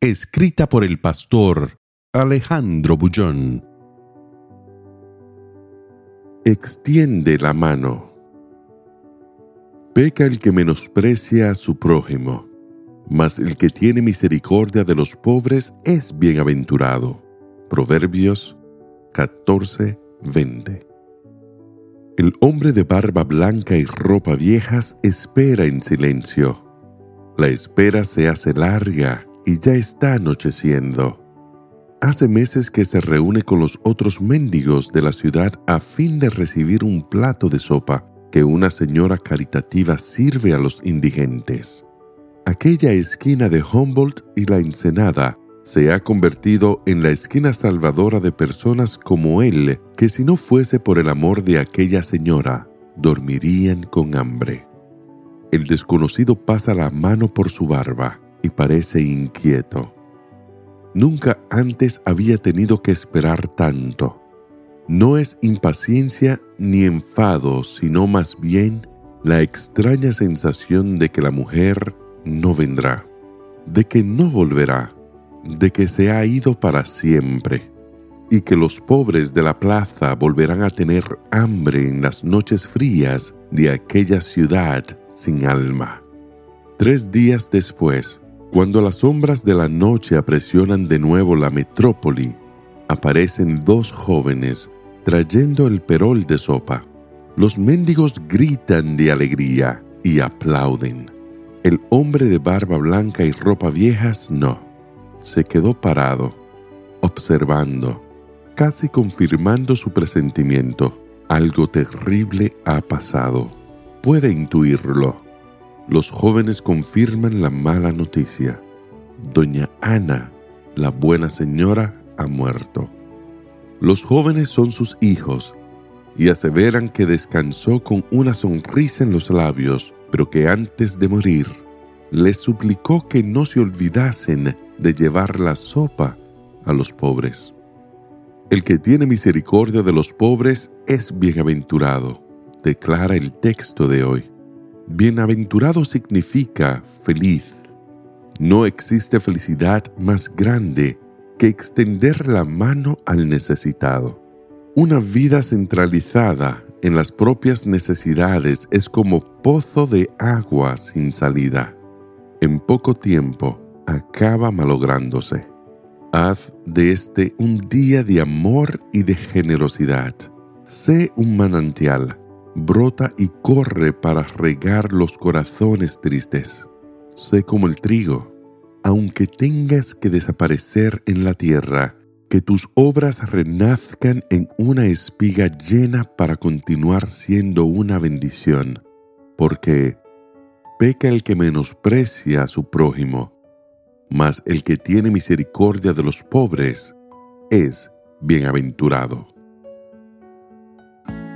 Escrita por el pastor Alejandro Bullón. Extiende la mano. Peca el que menosprecia a su prójimo, mas el que tiene misericordia de los pobres es bienaventurado. Proverbios 14, 20. El hombre de barba blanca y ropa viejas espera en silencio. La espera se hace larga y ya está anocheciendo. Hace meses que se reúne con los otros mendigos de la ciudad a fin de recibir un plato de sopa que una señora caritativa sirve a los indigentes. Aquella esquina de Humboldt y la Ensenada se ha convertido en la esquina salvadora de personas como él que si no fuese por el amor de aquella señora, dormirían con hambre. El desconocido pasa la mano por su barba parece inquieto. Nunca antes había tenido que esperar tanto. No es impaciencia ni enfado, sino más bien la extraña sensación de que la mujer no vendrá, de que no volverá, de que se ha ido para siempre, y que los pobres de la plaza volverán a tener hambre en las noches frías de aquella ciudad sin alma. Tres días después, cuando las sombras de la noche apresionan de nuevo la metrópoli, aparecen dos jóvenes trayendo el perol de sopa. Los mendigos gritan de alegría y aplauden. El hombre de barba blanca y ropa viejas no. Se quedó parado, observando, casi confirmando su presentimiento. Algo terrible ha pasado. Puede intuirlo los jóvenes confirman la mala noticia. Doña Ana, la buena señora, ha muerto. Los jóvenes son sus hijos y aseveran que descansó con una sonrisa en los labios, pero que antes de morir les suplicó que no se olvidasen de llevar la sopa a los pobres. El que tiene misericordia de los pobres es bienaventurado, declara el texto de hoy. Bienaventurado significa feliz. No existe felicidad más grande que extender la mano al necesitado. Una vida centralizada en las propias necesidades es como pozo de agua sin salida. En poco tiempo acaba malográndose. Haz de este un día de amor y de generosidad. Sé un manantial brota y corre para regar los corazones tristes. Sé como el trigo, aunque tengas que desaparecer en la tierra, que tus obras renazcan en una espiga llena para continuar siendo una bendición, porque peca el que menosprecia a su prójimo, mas el que tiene misericordia de los pobres es bienaventurado.